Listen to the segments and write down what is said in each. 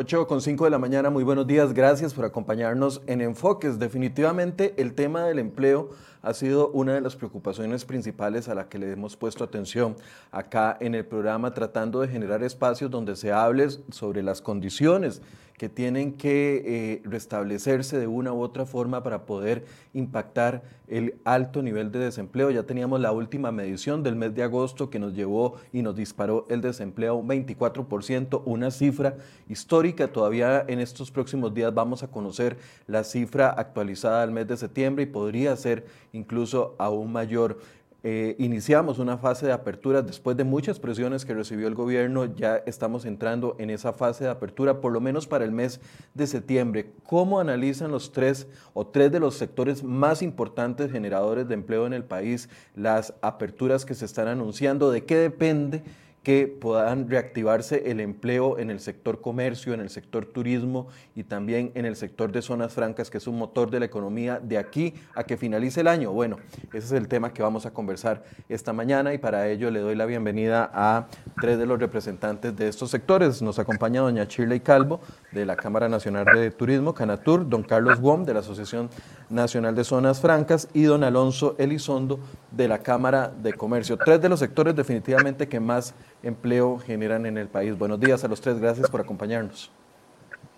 8 con 5 de la mañana, muy buenos días, gracias por acompañarnos en Enfoques. Definitivamente el tema del empleo ha sido una de las preocupaciones principales a la que le hemos puesto atención acá en el programa, tratando de generar espacios donde se hable sobre las condiciones que tienen que eh, restablecerse de una u otra forma para poder impactar el alto nivel de desempleo. Ya teníamos la última medición del mes de agosto que nos llevó y nos disparó el desempleo un 24%, una cifra histórica. Todavía en estos próximos días vamos a conocer la cifra actualizada del mes de septiembre y podría ser incluso aún mayor. Eh, iniciamos una fase de apertura después de muchas presiones que recibió el gobierno, ya estamos entrando en esa fase de apertura, por lo menos para el mes de septiembre. ¿Cómo analizan los tres o tres de los sectores más importantes generadores de empleo en el país las aperturas que se están anunciando? ¿De qué depende? Que puedan reactivarse el empleo en el sector comercio, en el sector turismo y también en el sector de zonas francas, que es un motor de la economía de aquí a que finalice el año. Bueno, ese es el tema que vamos a conversar esta mañana y para ello le doy la bienvenida a tres de los representantes de estos sectores. Nos acompaña doña Shirley Calvo de la Cámara Nacional de Turismo, Canatur, don Carlos Wom de la Asociación Nacional de Zonas Francas y don Alonso Elizondo de la Cámara de Comercio. Tres de los sectores definitivamente que más empleo generan en el país. Buenos días a los tres, gracias por acompañarnos.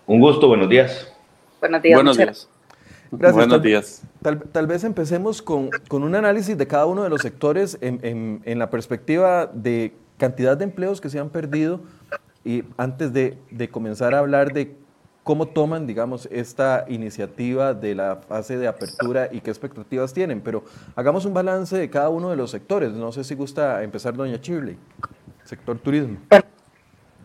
Un gusto, buenos días. Buenos días. Buenos días. Gracias. Buenos días. Tal, vez empecemos con, un análisis de cada uno de los sectores en, la perspectiva de cantidad de empleos que se han perdido y antes de, comenzar a hablar de ¿Cómo toman, digamos, esta iniciativa de la fase de apertura y qué expectativas tienen? Pero hagamos un balance de cada uno de los sectores. No sé si gusta empezar, doña Shirley, sector turismo.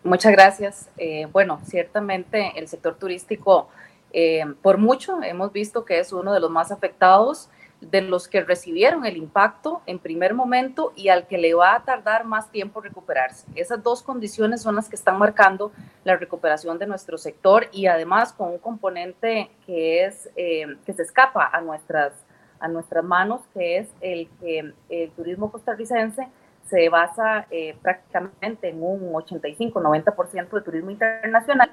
muchas gracias. Eh, bueno, ciertamente el sector turístico, eh, por mucho, hemos visto que es uno de los más afectados de los que recibieron el impacto en primer momento y al que le va a tardar más tiempo recuperarse. Esas dos condiciones son las que están marcando la recuperación de nuestro sector y además con un componente que, es, eh, que se escapa a nuestras, a nuestras manos, que es el que el turismo costarricense se basa eh, prácticamente en un 85-90% de turismo internacional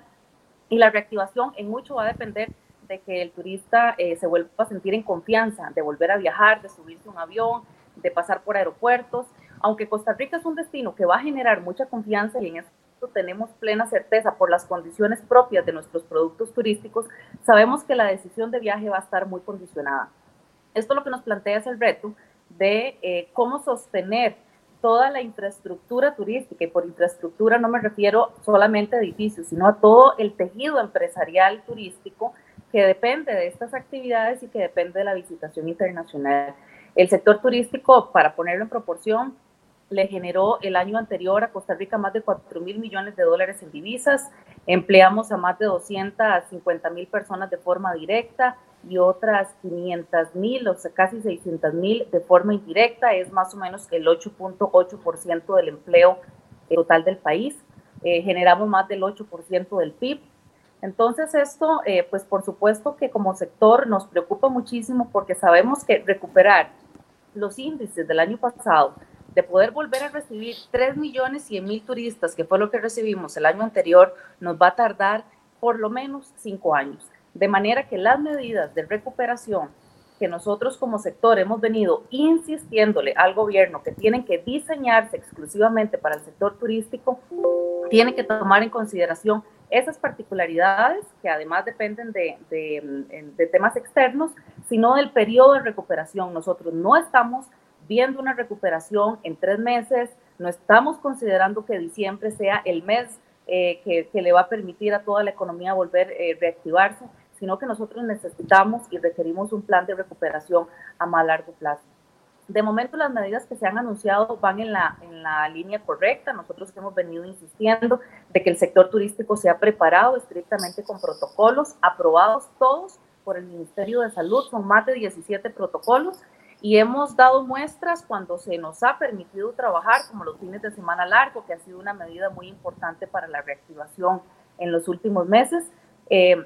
y la reactivación en mucho va a depender de que el turista eh, se vuelva a sentir en confianza, de volver a viajar, de subirse a un avión, de pasar por aeropuertos. Aunque Costa Rica es un destino que va a generar mucha confianza y en esto tenemos plena certeza por las condiciones propias de nuestros productos turísticos, sabemos que la decisión de viaje va a estar muy condicionada. Esto lo que nos plantea es el reto de eh, cómo sostener toda la infraestructura turística, y por infraestructura no me refiero solamente a edificios, sino a todo el tejido empresarial turístico que depende de estas actividades y que depende de la visitación internacional. El sector turístico, para ponerlo en proporción, le generó el año anterior a Costa Rica más de 4 mil millones de dólares en divisas, empleamos a más de 250 mil personas de forma directa y otras 500 mil, o sea, casi 600 mil de forma indirecta, es más o menos el 8.8% del empleo total del país. Eh, generamos más del 8% del PIB entonces esto, eh, pues por supuesto que como sector nos preocupa muchísimo porque sabemos que recuperar los índices del año pasado, de poder volver a recibir 3 millones 100 mil turistas, que fue lo que recibimos el año anterior, nos va a tardar por lo menos 5 años. De manera que las medidas de recuperación que nosotros como sector hemos venido insistiéndole al gobierno que tienen que diseñarse exclusivamente para el sector turístico, tienen que tomar en consideración esas particularidades que además dependen de, de, temas externos, sino del periodo de recuperación. Nosotros no estamos viendo una recuperación en tres meses, no estamos considerando que diciembre sea el mes eh, que, que, le va a permitir a toda la economía volver a eh, reactivarse, sino que nosotros necesitamos y requerimos un plan de recuperación a más largo plazo. De momento las medidas que se han anunciado van en la, en la línea correcta. Nosotros hemos venido insistiendo de que el sector turístico se ha preparado estrictamente con protocolos aprobados todos por el Ministerio de Salud. Son más de 17 protocolos y hemos dado muestras cuando se nos ha permitido trabajar, como los fines de semana largo, que ha sido una medida muy importante para la reactivación en los últimos meses. Eh,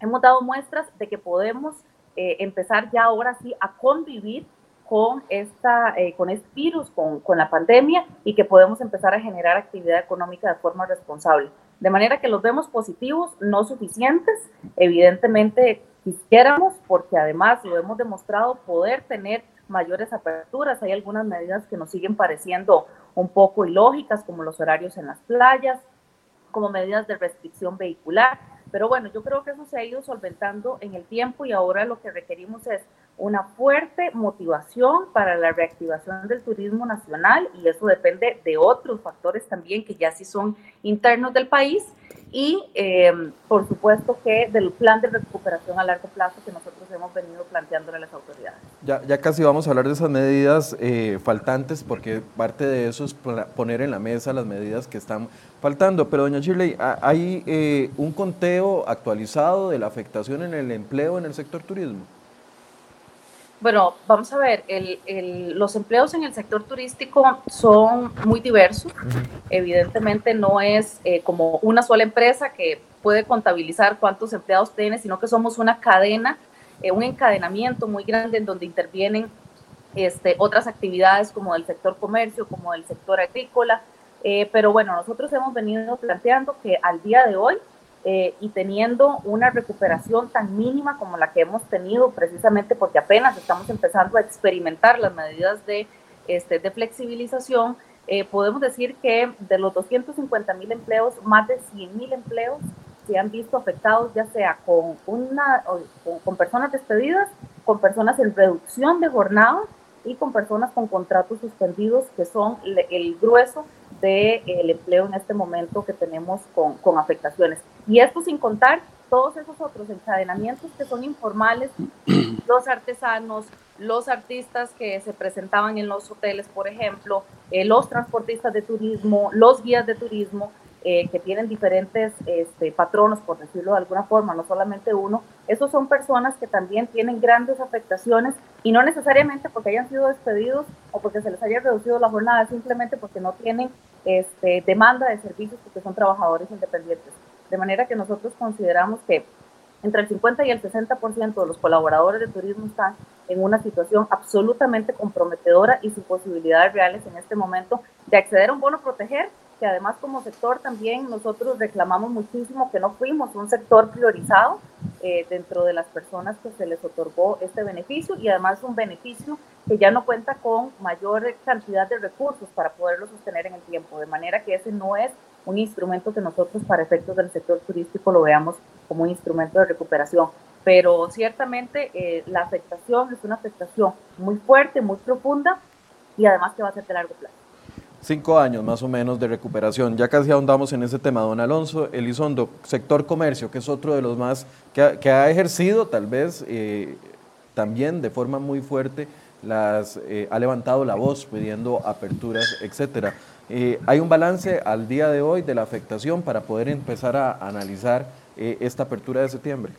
hemos dado muestras de que podemos eh, empezar ya ahora sí a convivir con, esta, eh, con este virus, con, con, la pandemia y que podemos empezar a generar actividad económica de forma responsable. De manera que los vemos positivos, no suficientes. Evidentemente quisiéramos, porque además lo hemos demostrado, poder tener mayores aperturas. Hay algunas medidas que nos siguen pareciendo un poco ilógicas, como los horarios en las playas, como medidas de restricción vehicular. Pero bueno, yo creo que eso se ha ido solventando en el tiempo y ahora lo que requerimos es una fuerte motivación para la reactivación del turismo nacional y eso depende de otros factores también que ya sí son internos del país y eh, por supuesto que del plan de recuperación a largo plazo que nosotros hemos venido planteándole a las autoridades. Ya, ya casi vamos a hablar de esas medidas eh, faltantes porque parte de eso es poner en la mesa las medidas que están faltando. Pero doña Shirley, ¿hay eh, un conteo actualizado de la afectación en el empleo en el sector turismo? Bueno, vamos a ver, los empleos en el sector turístico son muy diversos. Evidentemente no es eh, como una sola empresa que puede contabilizar cuántos empleados tiene, sino que somos una cadena, eh, un encadenamiento muy grande en donde intervienen este, otras actividades como del sector comercio, como del sector agrícola. Eh, pero bueno, nosotros hemos venido planteando que al día de hoy eh, y teniendo una recuperación tan mínima como la que hemos tenido, precisamente porque apenas estamos empezando a experimentar las medidas de, este, de flexibilización, eh, podemos decir que de los 250 mil empleos, más de 100 mil empleos se han visto afectados ya sea con, una, con, con personas despedidas, con personas en reducción de jornada y con personas con contratos suspendidos, que son el grueso del empleo en este momento que tenemos con, con afectaciones. Y esto sin contar todos esos otros encadenamientos que son informales, los artesanos, los artistas que se presentaban en los hoteles, por ejemplo, eh, los transportistas de turismo, los guías de turismo, eh, que tienen diferentes este, patronos, por decirlo de alguna forma, no solamente uno, esos son personas que también tienen grandes afectaciones y no necesariamente porque hayan sido despedidos o porque se les haya reducido la jornada, simplemente porque no tienen este, demanda de servicios porque son trabajadores independientes. De manera que nosotros consideramos que entre el 50 y el 60% de los colaboradores de turismo están en una situación absolutamente comprometedora y sin posibilidades reales en este momento de acceder a un bono proteger que además como sector también nosotros reclamamos muchísimo que no fuimos un sector priorizado eh, dentro de las personas que se les otorgó este beneficio y además un beneficio que ya no cuenta con mayor cantidad de recursos para poderlo sostener en el tiempo, de manera que ese no es un instrumento que nosotros para efectos del sector turístico lo veamos como un instrumento de recuperación. Pero ciertamente eh, la afectación es una afectación muy fuerte, muy profunda y además que va a ser de largo plazo. Cinco años más o menos de recuperación. Ya casi ahondamos en ese tema, don Alonso. Elizondo, sector comercio, que es otro de los más que ha, ejercido tal vez eh, también de forma muy fuerte, las, eh, ha levantado la voz pidiendo aperturas, etcétera. Eh, ¿Hay un balance al día de hoy de la afectación para poder empezar a analizar esta apertura de septiembre?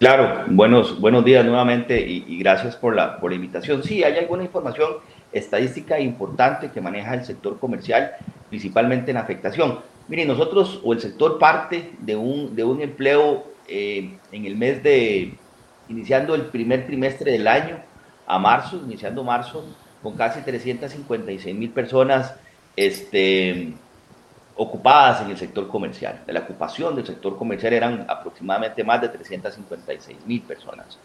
Claro, buenos, buenos días nuevamente y, y gracias por la, por la invitación. Sí, hay alguna información estadística importante que maneja el sector comercial, principalmente en afectación. Miren, nosotros o el sector parte de un, de un empleo eh, en el mes de, iniciando el primer trimestre del año a marzo, iniciando marzo, con casi 356 mil personas este, ocupadas en el sector comercial. De la ocupación del sector comercial eran aproximadamente más de 356 mil personas.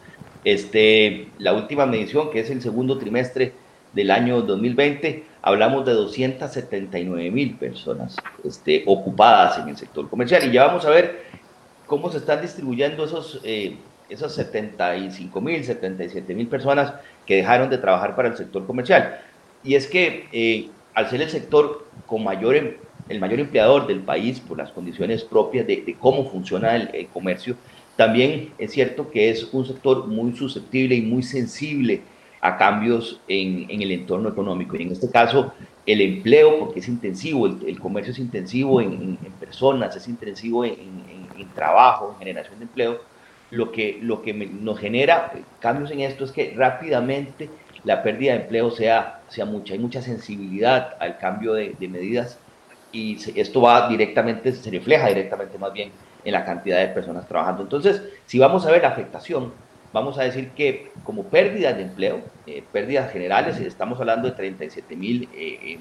Este, la última medición, que es el segundo trimestre del año 2020, hablamos de 279 mil personas este, ocupadas en el sector comercial. Y ya vamos a ver cómo se están distribuyendo esos, eh, esos 75 mil, 77 mil personas que dejaron de trabajar para el sector comercial. Y es que eh, al ser el sector con mayor, em, el mayor empleador del país por las condiciones propias de, cómo funciona el comercio, también es cierto que es un sector muy susceptible y muy sensible a cambios en, en, el entorno económico. Y en este caso, el empleo, porque es intensivo, el, comercio es intensivo en, en, personas, es intensivo en, en, trabajo, en generación de empleo, lo que, lo que nos genera cambios en esto es que rápidamente la pérdida de empleo sea, sea mucha. Hay mucha sensibilidad al cambio de, de medidas y esto va directamente, se refleja directamente más bien en la cantidad de personas trabajando. Entonces, si vamos a ver la afectación, vamos a decir que como pérdidas de empleo, eh, pérdidas generales, estamos hablando de 37 mil eh,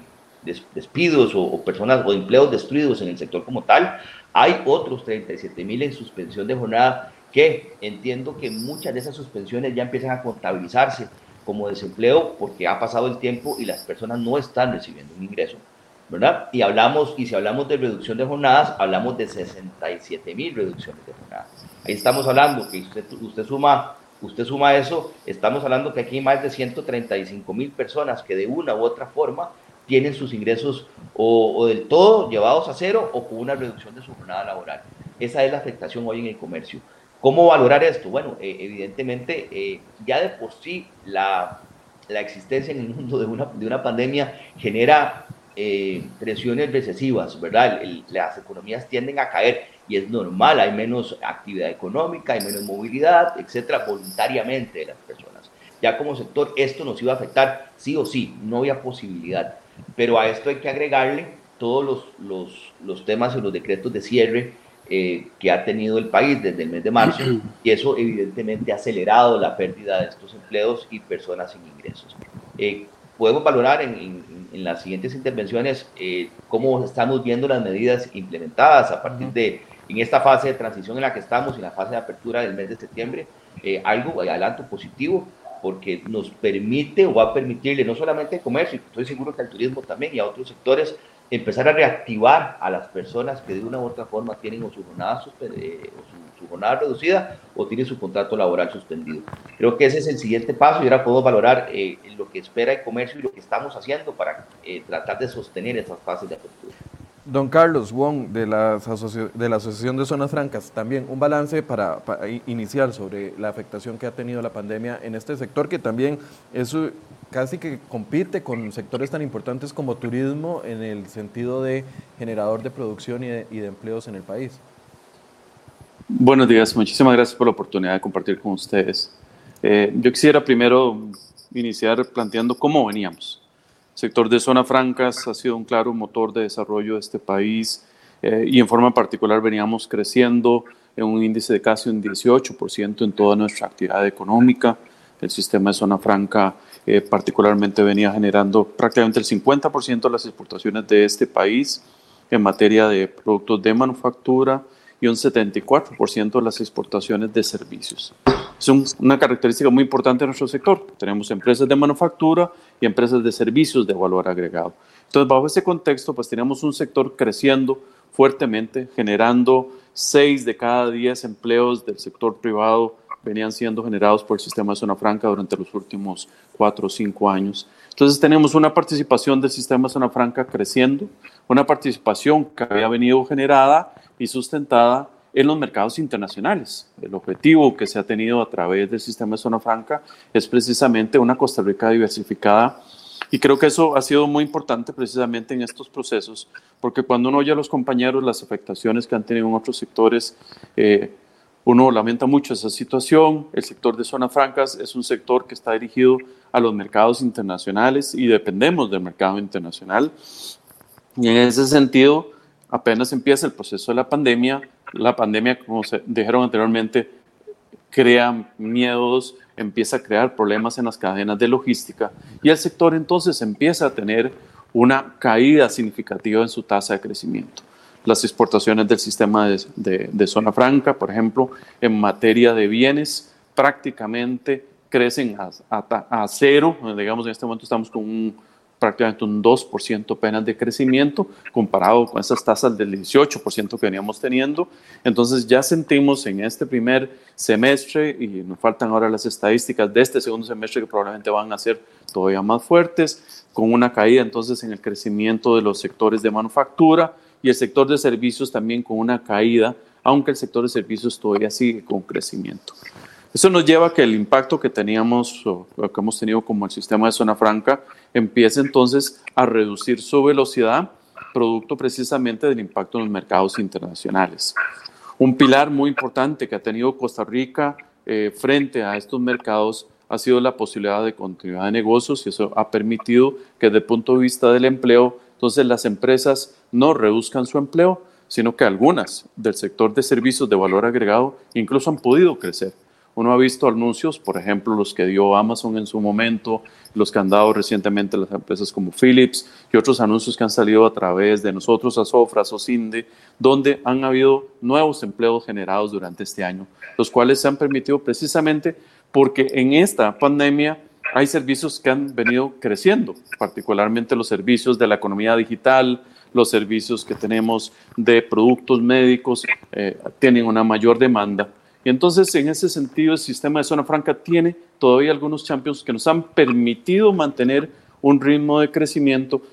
despidos o, personas o empleos destruidos en el sector como tal, hay otros 37 mil en suspensión de jornada que entiendo que muchas de esas suspensiones ya empiezan a contabilizarse como desempleo porque ha pasado el tiempo y las personas no están recibiendo un ingreso, ¿verdad? Y hablamos, y si hablamos de reducción de jornadas, hablamos de 67 mil reducciones de jornadas. Ahí estamos hablando que usted, usted suma usted suma eso, estamos hablando que aquí hay más de 135 mil personas que de una u otra forma tienen sus ingresos o, del todo llevados a cero o con una reducción de su jornada laboral. Esa es la afectación hoy en el comercio. ¿Cómo valorar esto? Bueno, eh, evidentemente, eh, ya de por sí la, la, existencia en el mundo de una, de una pandemia genera eh, presiones recesivas, ¿verdad? las economías tienden a caer y es normal, hay menos actividad económica, hay menos movilidad, etcétera, voluntariamente de las personas. Ya como sector, esto nos iba a afectar sí o sí, no había posibilidad. Pero a esto hay que agregarle todos los, los, los temas y los decretos de cierre eh, que ha tenido el país desde el mes de marzo y eso evidentemente ha acelerado la pérdida de estos empleos y personas sin ingresos. Eh, podemos valorar en, en, las siguientes intervenciones eh, cómo estamos viendo las medidas implementadas a partir de en esta fase de transición en la que estamos, en la fase de apertura del mes de septiembre, algo adelanto positivo porque nos permite o va a permitirle no solamente al comercio, estoy seguro que al turismo también y a otros sectores empezar a reactivar a las personas que de una u otra forma tienen o su jornada, eh, su, jornada reducida o tienen su contrato laboral suspendido. Creo que ese es el siguiente paso y ahora podemos valorar eh, lo que espera el comercio y lo que estamos haciendo para eh, tratar de sostener esas fases de apertura. Don Carlos Wong, de la, de la Asociación de Zonas Francas, también un balance para, iniciar sobre la afectación que ha tenido la pandemia en este sector, que también es casi que compite con sectores tan importantes como turismo en el sentido de generador de producción y de, empleos en el país. Buenos días, muchísimas gracias por la oportunidad de compartir con ustedes. Eh, yo quisiera primero iniciar planteando cómo veníamos sector de zona francas ha sido un claro motor de desarrollo de este país eh, y en forma particular veníamos creciendo en un índice de casi un 18% en toda nuestra actividad económica. El sistema de zona franca eh, particularmente venía generando prácticamente el 50% de las exportaciones de este país en materia de productos de manufactura y un 74% de las exportaciones de servicios. Es una característica muy importante de nuestro sector. Tenemos empresas de manufactura y empresas de servicios de valor agregado. Entonces, bajo ese contexto, pues tenemos un sector creciendo fuertemente, generando 6 de cada 10 empleos del sector privado venían siendo generados por el sistema de zona franca durante los últimos 4 o 5 años. Entonces tenemos una participación del sistema de zona franca creciendo, una participación que había venido generada y sustentada en los mercados internacionales. El objetivo que se ha tenido a través del sistema de zona franca es precisamente una Costa Rica diversificada y creo que eso ha sido muy importante precisamente en estos procesos, porque cuando uno oye a los compañeros las afectaciones que han tenido en otros sectores, eh, uno lamenta mucho esa situación. El sector de zonas francas es un sector que está dirigido a los mercados internacionales y dependemos del mercado internacional. Y en ese sentido, apenas empieza el proceso de la pandemia, la pandemia, como se dijeron anteriormente, crea miedos, empieza a crear problemas en las cadenas de logística y el sector entonces empieza a tener una caída significativa en su tasa de crecimiento. Las exportaciones del sistema de, zona franca, por ejemplo, en materia de bienes, prácticamente crecen a, a cero. Digamos, en este momento estamos con un prácticamente un 2% apenas de crecimiento comparado con esas tasas del 18% que veníamos teniendo. Entonces ya sentimos en este primer semestre, y nos faltan ahora las estadísticas de este segundo semestre que probablemente van a ser todavía más fuertes, con una caída entonces en el crecimiento de los sectores de manufactura y el sector de servicios también con una caída, aunque el sector de servicios todavía sigue con crecimiento. Eso nos lleva a que el impacto que teníamos o que hemos tenido como el sistema de zona franca empiece entonces a reducir su velocidad, producto precisamente del impacto en los mercados internacionales. Un pilar muy importante que ha tenido Costa Rica eh, frente a estos mercados ha sido la posibilidad de continuidad de negocios y eso ha permitido que desde el punto de vista del empleo, entonces las empresas no reduzcan su empleo, sino que algunas del sector de servicios de valor agregado incluso han podido crecer Uno ha visto anuncios, por ejemplo, los que dio Amazon en su momento, los que han dado recientemente las empresas como Philips y otros anuncios que han salido a través de nosotros, a Sofras o Cinde, donde han habido nuevos empleos generados durante este año, los cuales se han permitido precisamente porque en esta pandemia hay servicios que han venido creciendo, particularmente los servicios de la economía digital, los servicios que tenemos de productos médicos eh, tienen una mayor demanda y entonces, en ese sentido, el sistema de zona franca tiene todavía algunos champions que nos han permitido mantener un ritmo de crecimiento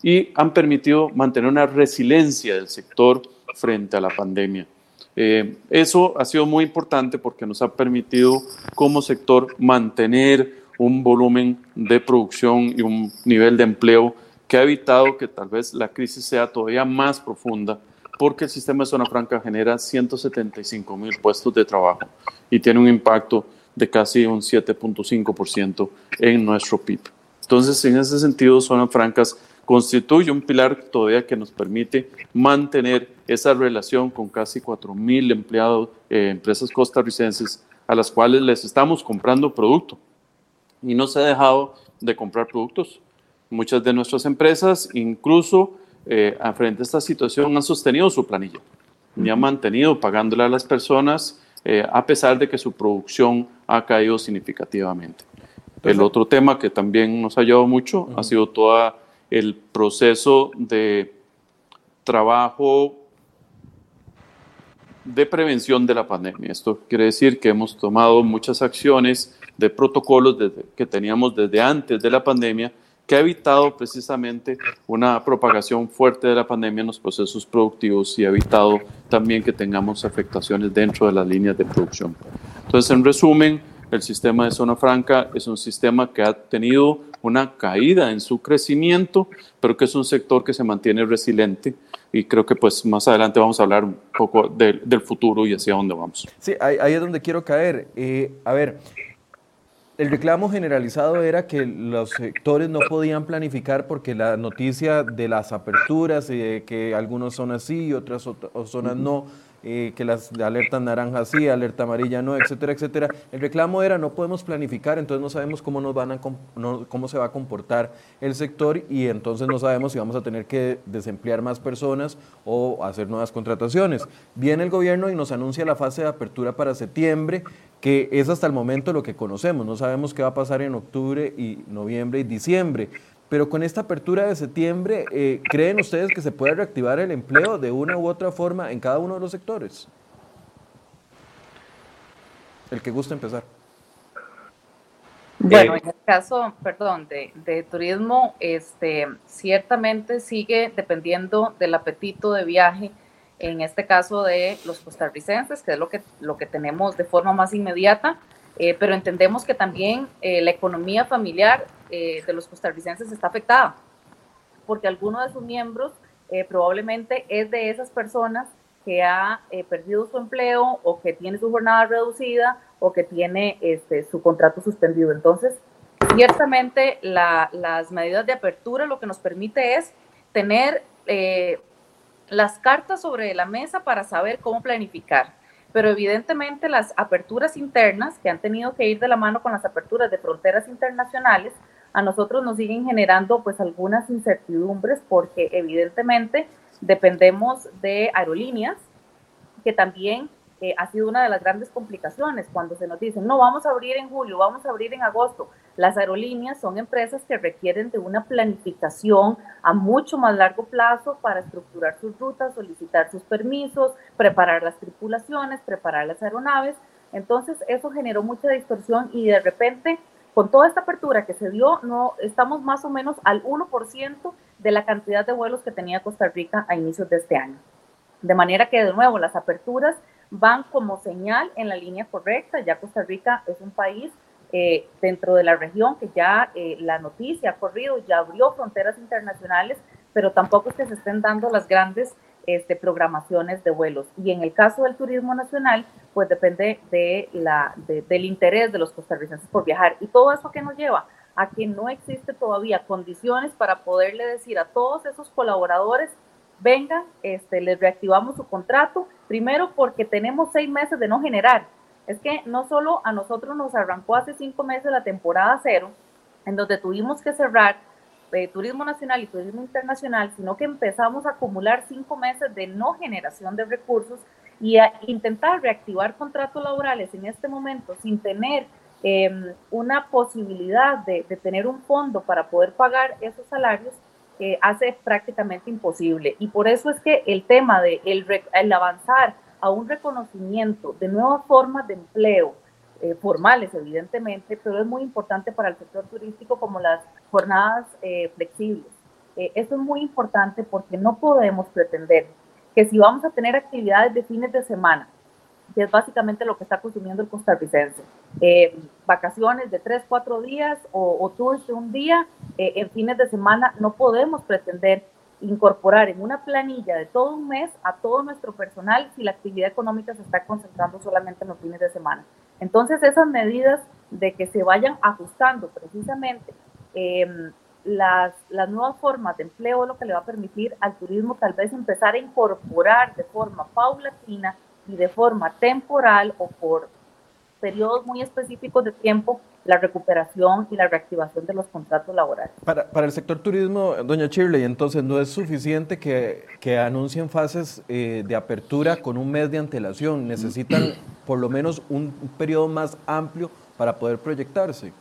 y han permitido mantener una resiliencia del sector frente a la pandemia. Eh, eso ha sido muy importante porque nos ha permitido como sector mantener un volumen de producción y un nivel de empleo que ha evitado que tal vez la crisis sea todavía más profunda porque el sistema de zona franca genera 175 mil puestos de trabajo y tiene un impacto de casi un 7.5% en nuestro PIB. Entonces, en ese sentido, zonas francas constituye un pilar todavía que nos permite mantener esa relación con casi 4 mil empleados, eh, empresas costarricenses, a las cuales les estamos comprando producto. Y no se ha dejado de comprar productos. Muchas de nuestras empresas, incluso eh, frente a esta situación han sostenido su planilla y han mantenido pagándole a las personas eh, a pesar de que su producción ha caído significativamente. el otro tema que también nos ha ayudado mucho ha sido todo el proceso de trabajo de prevención de la pandemia. Esto quiere decir que hemos tomado muchas acciones de protocolos que teníamos desde antes de la pandemia que ha evitado precisamente una propagación fuerte de la pandemia en los procesos productivos y ha evitado también que tengamos afectaciones dentro de las líneas de producción. Entonces, en resumen, el sistema de zona franca es un sistema que ha tenido una caída en su crecimiento, pero que es un sector que se mantiene resiliente y creo que pues más adelante vamos a hablar un poco del futuro y hacia dónde vamos. Sí, ahí, es donde quiero caer. Eh, a ver, el reclamo generalizado era que los sectores no podían planificar porque la noticia de las aperturas, eh, que algunas zonas sí y otras zonas no, eh, que las alertas naranja sí, alerta amarilla no, etcétera, etcétera. El reclamo era no podemos planificar, entonces no sabemos cómo, nos van a, cómo se va a comportar el sector y entonces no sabemos si vamos a tener que desemplear más personas o hacer nuevas contrataciones. Viene el gobierno y nos anuncia la fase de apertura para septiembre, que es hasta el momento lo que conocemos. No sabemos qué va a pasar en octubre y noviembre y diciembre. Pero con esta apertura de septiembre, eh, ¿creen ustedes que se puede reactivar el empleo de una u otra forma en cada uno de los sectores? El que gusta empezar. Bueno, en el caso, perdón, de, de, turismo, este, ciertamente sigue dependiendo del apetito de viaje en este caso de los costarricenses, que es lo que, lo que tenemos de forma más inmediata, eh, pero entendemos que también eh, la economía familiar eh, de los costarricenses está afectada, porque alguno de sus miembros probablemente es de esas personas que ha perdido su empleo o que tiene su jornada reducida o que tiene este, su contrato suspendido. Entonces, ciertamente las medidas de apertura lo que nos permite es tener las cartas sobre la mesa para saber cómo planificar. Pero evidentemente las aperturas internas, que han tenido que ir de la mano con las aperturas de fronteras internacionales, a nosotros nos siguen generando pues algunas incertidumbres porque evidentemente dependemos de aerolíneas que también ha sido una de las grandes complicaciones cuando se nos dicen, no, vamos a abrir en julio, vamos a abrir en agosto. Las aerolíneas son empresas que requieren de una planificación a mucho más largo plazo para estructurar sus rutas, solicitar sus permisos, preparar las tripulaciones, preparar las aeronaves. Entonces, eso generó mucha distorsión y de repente, con toda esta apertura que se dio, no estamos más o menos al 1% de la cantidad de vuelos que tenía Costa Rica a inicios de este año. De manera que, de nuevo, las aperturas van como señal en la línea correcta. Ya Costa Rica es un país eh, dentro de la región que ya eh, la noticia ha corrido, ya abrió fronteras internacionales, pero tampoco es que se estén dando las grandes este, programaciones de vuelos. Y en el caso del turismo nacional, pues depende de la, del interés de los costarricenses por viajar. Y todo eso que nos lleva a que no existe todavía condiciones para poderle decir a todos esos colaboradores vengan, este, les reactivamos su contrato, primero porque tenemos seis meses de no generar. es que no solo a nosotros nos arrancó hace cinco meses la temporada cero, en donde tuvimos que cerrar eh, turismo nacional y turismo internacional, sino que empezamos a acumular cinco meses de no generación de recursos y a intentar reactivar contratos laborales en este momento sin tener em, una posibilidad de, tener un fondo para poder pagar esos salarios, eh, hace prácticamente imposible. Y por eso es que el tema de el, el avanzar a un reconocimiento de nuevas formas de empleo, eh, formales evidentemente, pero es muy importante para el sector turístico como las jornadas eh, flexibles. esto es muy importante porque no podemos pretender que si vamos a tener actividades de fines de semana, que es básicamente lo que está consumiendo el costarricense, eh, vacaciones de tres, cuatro días o, o tours de un día eh, en fines de semana, no podemos pretender incorporar en una planilla de todo un mes a todo nuestro personal si la actividad económica se está concentrando solamente en los fines de semana. Entonces, esas medidas de que se vayan ajustando precisamente eh, las, las nuevas formas de empleo lo que le va a permitir al turismo tal vez empezar a incorporar de forma paulatina y de forma temporal o por periodos muy específicos de tiempo la recuperación y la reactivación de los contratos laborales. Para, para el sector turismo, doña Shirley, entonces no es suficiente que, que anuncien fases eh, de apertura con un mes de antelación, necesitan por lo menos un, un periodo más amplio para poder proyectarse.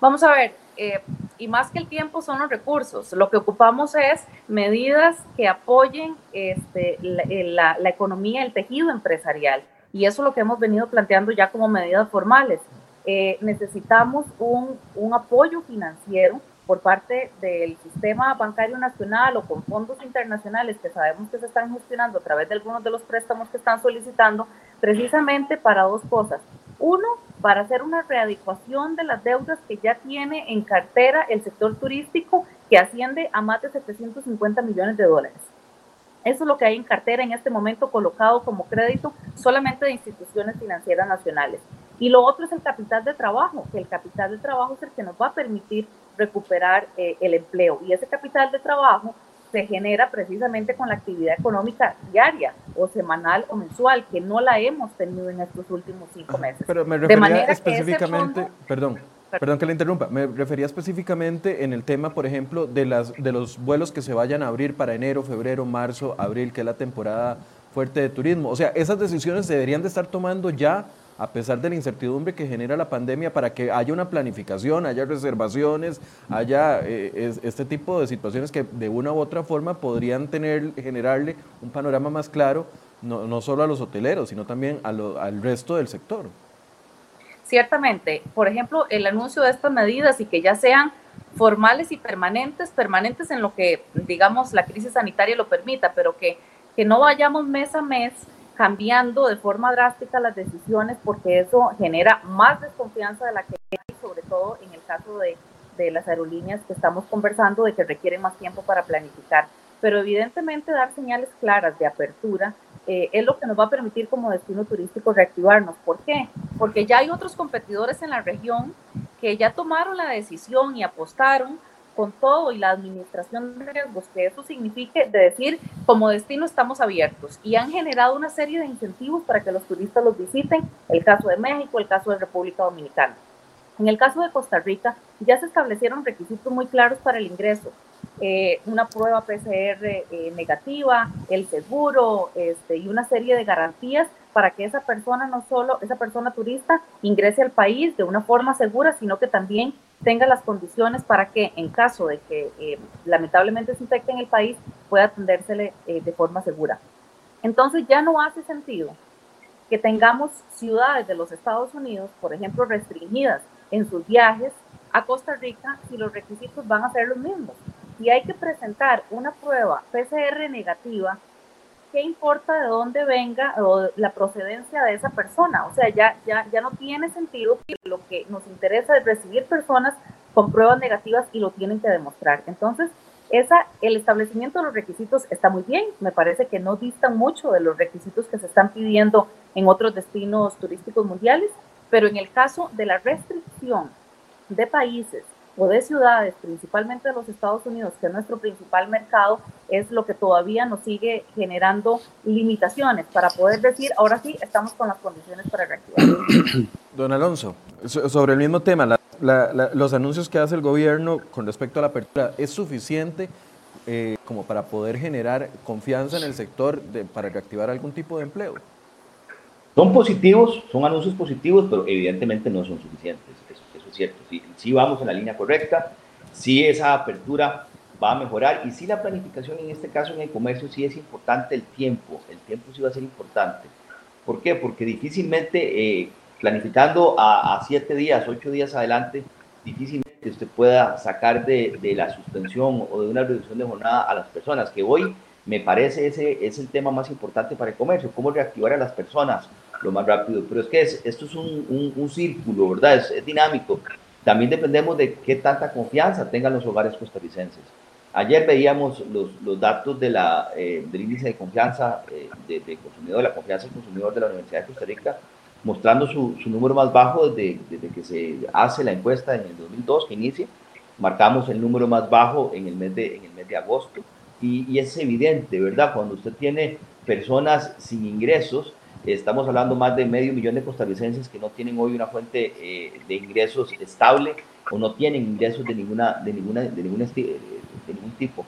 Vamos a ver, eh, y más que el tiempo son los recursos. Lo que ocupamos es medidas que apoyen este, eh, la, la, economía, el tejido empresarial. Y eso es lo que hemos venido planteando ya como medidas formales. Eh, necesitamos un, un, apoyo financiero por parte del sistema bancario nacional o con fondos internacionales que sabemos que se están gestionando a través de algunos de los préstamos que están solicitando, precisamente para dos cosas. Uno, para hacer una readecuación de las deudas que ya tiene en cartera el sector turístico, que asciende a más de 750 millones de dólares. Eso es lo que hay en cartera en este momento colocado como crédito solamente de instituciones financieras nacionales. Y lo otro es el capital de trabajo, que el capital de trabajo es el que nos va a permitir recuperar eh, el empleo. Y ese capital de trabajo se genera precisamente con la actividad económica diaria o semanal o mensual, que no la hemos tenido en estos últimos cinco meses. Pero me refería específicamente, perdón, perdón que le interrumpa, me refería específicamente en el tema, por ejemplo, de, las, de los vuelos que se vayan a abrir para enero, febrero, marzo, abril, que es la temporada fuerte de turismo. O sea, esas decisiones deberían de estar tomando ya a pesar de la incertidumbre que genera la pandemia, para que haya una planificación, haya reservaciones, haya eh, este tipo de situaciones que de una u otra forma podrían tener, generarle un panorama más claro, no, no solo a los hoteleros, sino también al resto del sector. Ciertamente, por ejemplo, el anuncio de estas medidas y que ya sean formales y permanentes, permanentes en lo que, digamos, la crisis sanitaria lo permita, pero que, que no vayamos mes a mes cambiando de forma drástica las decisiones porque eso genera más desconfianza de la que hay, sobre todo en el caso de, de las aerolíneas que estamos conversando, de que requieren más tiempo para planificar. Pero evidentemente dar señales claras de apertura eh, es lo que nos va a permitir como destino turístico reactivarnos. ¿Por qué? Porque ya hay otros competidores en la región que ya tomaron la decisión y apostaron con todo y la administración de riesgos que eso signifique, de decir, como destino estamos abiertos y han generado una serie de incentivos para que los turistas los visiten, el caso de México, el caso de República Dominicana. En el caso de Costa Rica, ya se establecieron requisitos muy claros para el ingreso. Eh, una prueba PCR eh, negativa, el seguro este, y una serie de garantías para que esa persona, no solo esa persona turista, ingrese al país de una forma segura, sino que también tenga las condiciones para que en caso de que eh, lamentablemente se infecte en el país, pueda atendérsele eh, de forma segura. Entonces ya no hace sentido que tengamos ciudades de los Estados Unidos, por ejemplo, restringidas en sus viajes a Costa Rica si los requisitos van a ser los mismos. Si hay que presentar una prueba PCR negativa, ¿qué importa de dónde venga o la procedencia de esa persona? O sea, ya, ya, ya no tiene sentido que lo que nos interesa es recibir personas con pruebas negativas y lo tienen que demostrar. Entonces, esa, el establecimiento de los requisitos está muy bien, me parece que no distan mucho de los requisitos que se están pidiendo en otros destinos turísticos mundiales, pero en el caso de la restricción de países o de ciudades, principalmente de los Estados Unidos, que es nuestro principal mercado, es lo que todavía nos sigue generando limitaciones para poder decir, ahora sí, estamos con las condiciones para reactivar. Don Alonso, sobre el mismo tema, los anuncios que hace el gobierno con respecto a la apertura, ¿es suficiente eh, como para poder generar confianza en el sector para reactivar algún tipo de empleo? Son positivos, son anuncios positivos, pero evidentemente no son suficientes, cierto. Sí, vamos en la línea correcta, sí esa apertura va a mejorar y sí la planificación en este caso en el comercio sí es importante el tiempo, el tiempo sí va a ser importante. ¿Por qué? Porque difícilmente eh, planificando a, siete días, ocho días adelante, difícilmente usted pueda sacar de, de, la suspensión o de una reducción de jornada a las personas, que hoy me parece ese es el tema más importante para el comercio, cómo reactivar a las personas lo más rápido. Pero es que esto es un, un, círculo, ¿verdad? Es, dinámico. También dependemos de qué tanta confianza tengan los hogares costarricenses. Ayer veíamos los, los datos de la, eh, del índice de confianza eh, de, consumidor, de la confianza del consumidor de la Universidad de Costa Rica, mostrando su, su número más bajo desde, desde, que se hace la encuesta en el 2002, que inicia. Marcamos el número más bajo en el mes de, en el mes de agosto. Y, y es evidente, ¿verdad? Cuando usted tiene personas sin ingresos, estamos hablando más de medio millón de costarricenses que no tienen hoy una fuente eh, de ingresos estable o no tienen ingresos de, ninguna, de, ninguna, de, ningún de ningún tipo.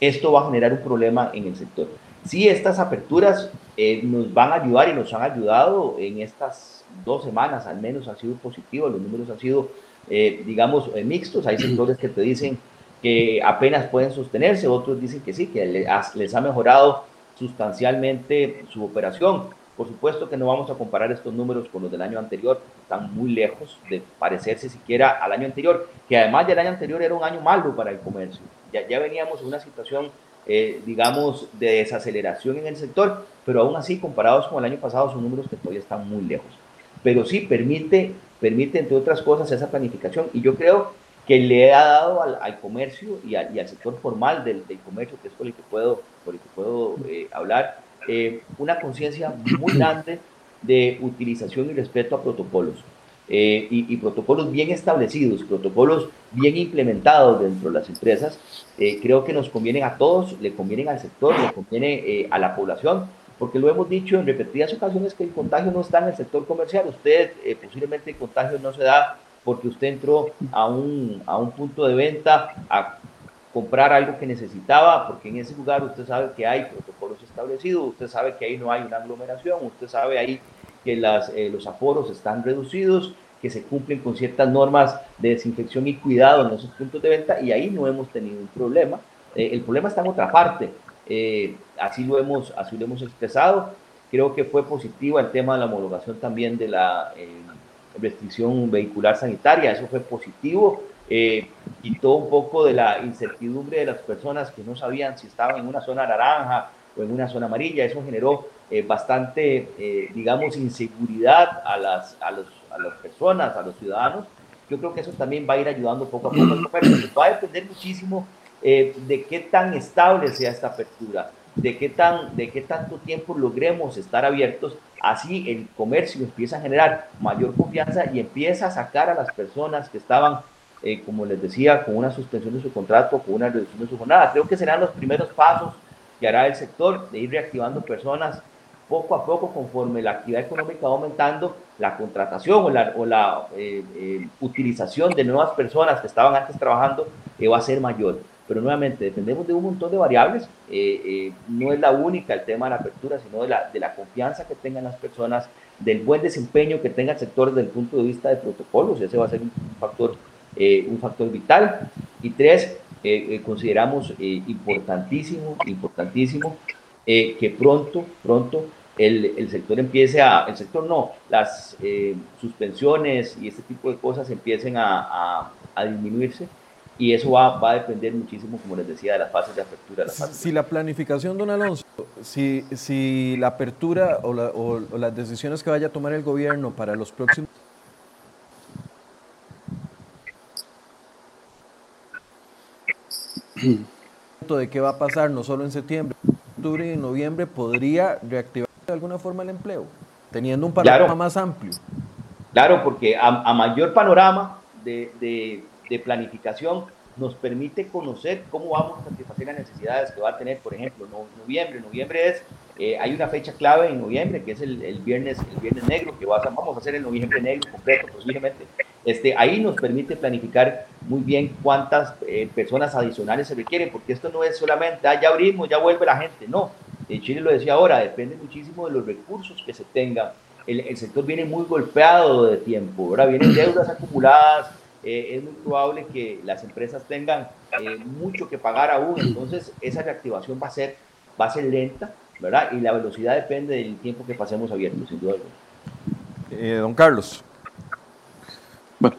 Esto va a generar un problema en el sector. Sí, estas aperturas eh, nos van a ayudar y nos han ayudado en estas dos semanas, al menos han sido positivos, los números han sido, eh, digamos, eh, mixtos. Hay sectores que te dicen que apenas pueden sostenerse, otros dicen que sí, que les ha mejorado sustancialmente su operación. Por supuesto que no vamos a comparar estos números con los del año anterior, están muy lejos de parecerse siquiera al año anterior, que además del año anterior era un año malo para el comercio. Ya, ya veníamos en una situación eh, digamos, de desaceleración en el sector, pero aún así, comparados con el año pasado, son números que todavía están muy lejos. Pero sí permite, permite entre otras cosas, esa planificación y yo creo que le ha dado al, comercio y, al sector formal del, comercio, que es por el que puedo, por el que puedo eh, hablar, eh, una conciencia muy grande de utilización y respeto a protocolos. Eh, y, protocolos bien establecidos, protocolos bien implementados dentro de las empresas, eh, creo que nos convienen a todos, le convienen al sector, le conviene eh, a la población, porque lo hemos dicho en repetidas ocasiones que el contagio no está en el sector comercial. Usted posiblemente el contagio no se da porque usted entró a un, a un punto de venta a comprar algo que necesitaba, porque en ese lugar usted sabe que hay protocolos establecidos, usted sabe que ahí no hay una aglomeración, usted sabe ahí que las, eh, los aforos están reducidos, que se cumplen con ciertas normas de desinfección y cuidado en esos puntos de venta y ahí no hemos tenido un problema. Eh, el problema está en otra parte, eh, así, lo hemos, así lo hemos expresado. Creo que fue positivo el tema de la homologación también de la restricción vehicular sanitaria, eso fue positivo. Quitó un poco de la incertidumbre de las personas que no sabían si estaban en una zona naranja o en una zona amarilla, eso generó eh, bastante, eh, digamos, inseguridad a las, a, los, a las personas, a los ciudadanos. Yo creo que eso también va a ir ayudando poco a poco al comercio. Va a depender muchísimo eh, de qué tan estable sea esta apertura, de qué, tan, de qué tanto tiempo logremos estar abiertos. Así el comercio empieza a generar mayor confianza y empieza a sacar a las personas que estaban, como les decía, con una suspensión de su contrato, con una reducción de su jornada. Creo que serán los primeros pasos que hará el sector de ir reactivando personas poco a poco, conforme la actividad económica va aumentando, la contratación o la, o la eh, eh, utilización de nuevas personas que estaban antes trabajando eh, va a ser mayor. Pero nuevamente, dependemos de un montón de variables. no es la única el tema de la apertura, sino de la, de la confianza que tengan las personas, del buen desempeño que tenga el sector desde el punto de vista de protocolos. Ese va a ser un factor, un factor vital. Y tres, consideramos importantísimo, importantísimo que pronto, pronto el, el, sector empiece a, el sector no, las eh, suspensiones y este tipo de cosas empiecen a, a, disminuirse y eso va, va, a depender muchísimo, como les decía, de las fases de apertura. Si la planificación, don Alonso, si, si la apertura o, las decisiones que vaya a tomar el gobierno para los próximos de qué va a pasar no solo en septiembre, octubre y en noviembre podría reactivar de alguna forma el empleo, teniendo un panorama más amplio. Claro, porque a, mayor panorama de, de planificación nos permite conocer cómo vamos a satisfacer las necesidades que va a tener, por ejemplo, noviembre. Noviembre es, eh, hay una fecha clave en noviembre, que es el, el viernes, el viernes negro, que vamos a hacer el noviembre negro completo, posiblemente. Este, ahí nos permite planificar muy bien cuántas eh, personas adicionales se requieren, porque esto no es solamente, ah, ya abrimos, ya vuelve la gente, no. En Chile lo decía ahora, depende muchísimo de los recursos que se tengan. El, el sector viene muy golpeado de tiempo, ahora vienen deudas acumuladas, eh, es muy probable que las empresas tengan eh, mucho que pagar aún, entonces esa reactivación va a ser, va a ser lenta, ¿verdad? Y la velocidad depende del tiempo que pasemos abiertos, sin duda eh, don Carlos. Bueno,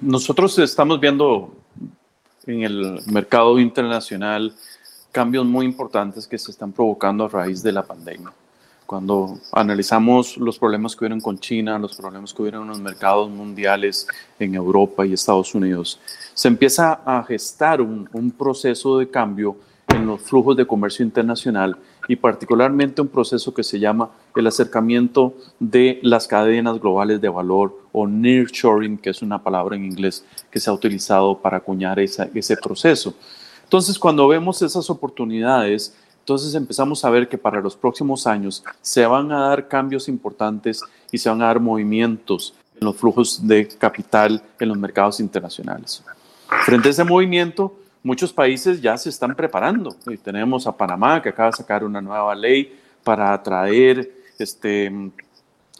nosotros estamos viendo en el mercado internacional cambios muy importantes que se están provocando a raíz de la pandemia. Cuando analizamos los problemas que hubieron con China, los problemas que hubieron en los mercados mundiales, en Europa y Estados Unidos, se empieza a gestar un, un proceso de cambio en los flujos de comercio internacional y particularmente un proceso que se llama el acercamiento de las cadenas globales de valor o nearshoring, que es una palabra en inglés que se ha utilizado para acuñar ese proceso. Entonces, cuando vemos esas oportunidades, entonces empezamos a ver que para los próximos años se van a dar cambios importantes y se van a dar movimientos en los flujos de capital en los mercados internacionales. Frente a ese movimiento, muchos países ya se están preparando. Y tenemos a Panamá que acaba de sacar una nueva ley para atraer este,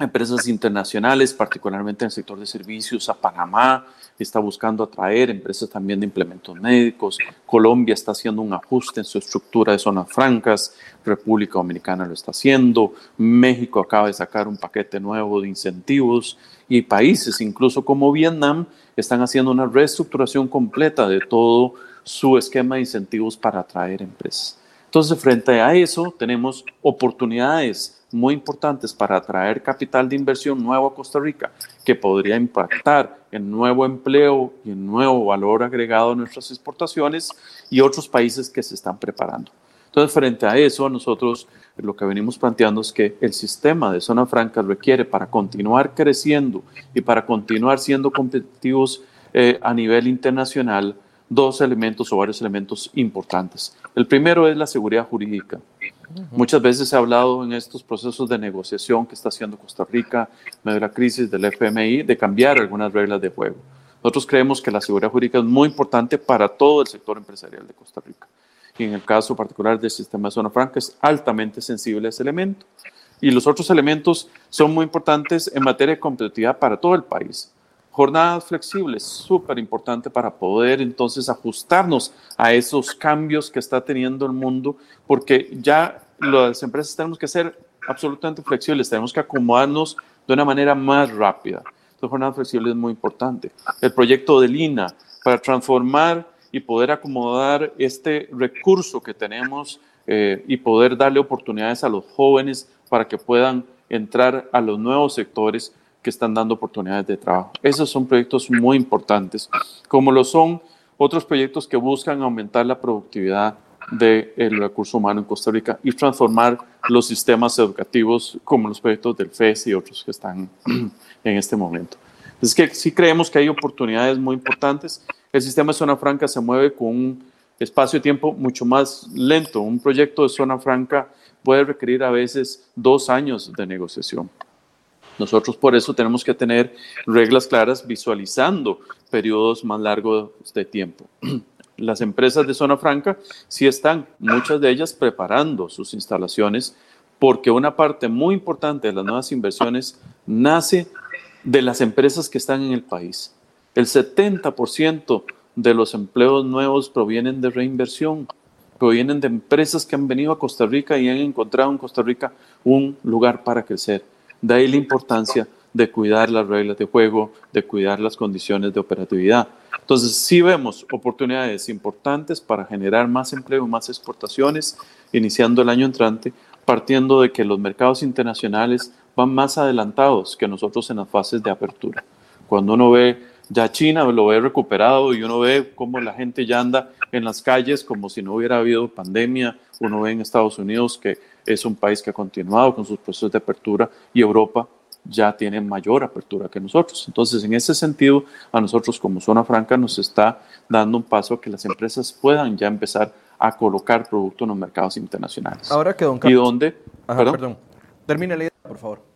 empresas internacionales, particularmente en el sector de servicios, a Panamá está buscando atraer empresas también de implementos médicos. Colombia está haciendo un ajuste en su estructura de zonas francas. República Dominicana lo está haciendo. México acaba de sacar un paquete nuevo de incentivos. Y países, incluso como Vietnam, están haciendo una reestructuración completa de todo su esquema de incentivos para atraer empresas. Entonces, frente a eso, tenemos oportunidades muy importantes para atraer capital de inversión nuevo a Costa Rica, que podría impactar en nuevo empleo y en nuevo valor agregado a nuestras exportaciones y otros países que se están preparando. Entonces, frente a eso, nosotros lo que venimos planteando es que el sistema de zona franca requiere para continuar creciendo y para continuar siendo competitivos eh, a nivel internacional dos elementos o varios elementos importantes. El primero es la seguridad jurídica. Muchas veces se ha hablado en estos procesos de negociación que está haciendo Costa Rica, medio de la crisis del FMI, de cambiar algunas reglas de juego. Nosotros creemos que la seguridad jurídica es muy importante para todo el sector empresarial de Costa Rica. Y en el caso particular del sistema de zona franca es altamente sensible a ese elemento. Y los otros elementos son muy importantes en materia de competitividad para todo el país. Jornadas flexibles, súper importante para poder entonces ajustarnos a esos cambios que está teniendo el mundo, porque ya las empresas tenemos que ser absolutamente flexibles, tenemos que acomodarnos de una manera más rápida. Entonces, jornadas flexibles es muy importante. El proyecto de Lina para transformar y poder acomodar este recurso que tenemos eh, y poder darle oportunidades a los jóvenes para que puedan entrar a los nuevos sectores que están dando oportunidades de trabajo. Esos son proyectos muy importantes, como lo son otros proyectos que buscan aumentar la productividad del recurso humano en Costa Rica y transformar los sistemas educativos como los proyectos del FES y otros que están en este momento. Es que sí creemos que hay oportunidades muy importantes. El sistema de zona franca se mueve con un espacio de tiempo mucho más lento. Un proyecto de zona franca puede requerir a veces dos años de negociación. Nosotros por eso tenemos que tener reglas claras visualizando periodos más largos de tiempo. Las empresas de zona franca sí están, muchas de ellas, preparando sus instalaciones porque una parte muy importante de las nuevas inversiones nace de las empresas que están en el país. El 70% de los empleos nuevos provienen de reinversión, provienen de empresas que han venido a Costa Rica y han encontrado en Costa Rica un lugar para crecer. De ahí la importancia de cuidar las reglas de juego, de cuidar las condiciones de operatividad. Entonces, sí vemos oportunidades importantes para generar más empleo, más exportaciones, iniciando el año entrante, partiendo de que los mercados internacionales van más adelantados que nosotros en las fases de apertura. Cuando uno ve ya China, lo ve recuperado y uno ve cómo la gente ya anda en las calles como si no hubiera habido pandemia, uno ve en Estados Unidos que es un país que ha continuado con sus procesos de apertura y Europa ya tienen mayor apertura que nosotros. Entonces, en ese sentido, a nosotros como zona franca nos está dando un paso a que las empresas puedan ya empezar a colocar producto en los mercados internacionales. Ahora que don Carlos... ¿Y dónde? perdón. perdón. Termine la idea, por favor.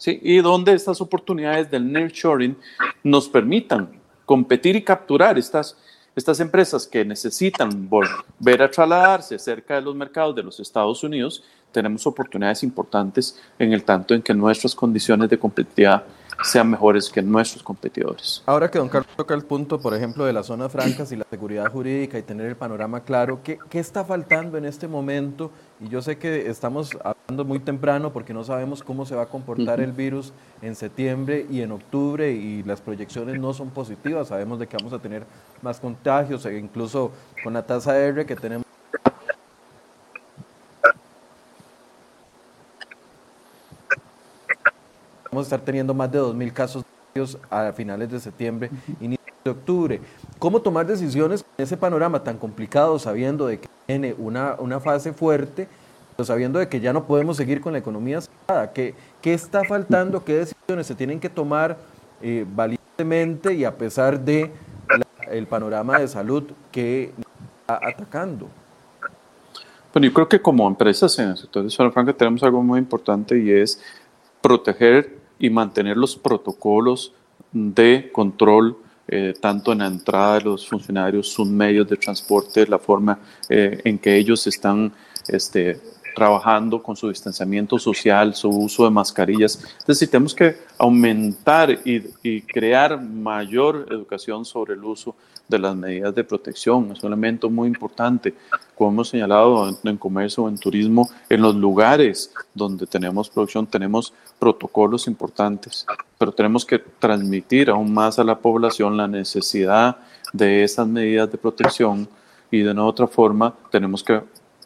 Sí, y donde estas oportunidades del nearshoring nos permitan competir y capturar estas, estas empresas que necesitan volver a trasladarse cerca de los mercados de los Estados Unidos, tenemos oportunidades importantes en el tanto en que nuestras condiciones de competitividad sean mejores que nuestros competidores. Ahora que don Carlos toca el punto, por ejemplo, de las zonas francas y la seguridad jurídica y tener el panorama claro, ¿qué, ¿qué, está faltando en este momento? Y yo sé que estamos hablando muy temprano porque no sabemos cómo se va a comportar el virus en septiembre y en octubre y las proyecciones no son positivas. Sabemos de que vamos a tener más contagios, e incluso con la tasa R que tenemos Vamos a estar teniendo más de 2.000 casos a finales de septiembre, inicio de octubre. ¿Cómo tomar decisiones en ese panorama tan complicado, sabiendo de que tiene una, una fase fuerte, pero sabiendo de que ya no podemos seguir con la economía cerrada? ¿Qué, qué está faltando? ¿Qué decisiones se tienen que tomar eh, valientemente y a pesar de el panorama de salud que está atacando? Bueno, yo creo que como empresas en el sector de zona franca tenemos algo muy importante y es proteger y mantener los protocolos de control, eh, tanto en la entrada de los funcionarios, sus medios de transporte, la forma eh, en que ellos están este, trabajando con su distanciamiento social, su uso de mascarillas. Entonces, tenemos que aumentar y, y, crear mayor educación sobre el uso de las medidas de protección. Es un elemento muy importante, como hemos señalado en, en comercio o en turismo, en los lugares donde tenemos producción, tenemos protocolos importantes, pero tenemos que transmitir aún más a la población la necesidad de esas medidas de protección y de una otra forma tenemos que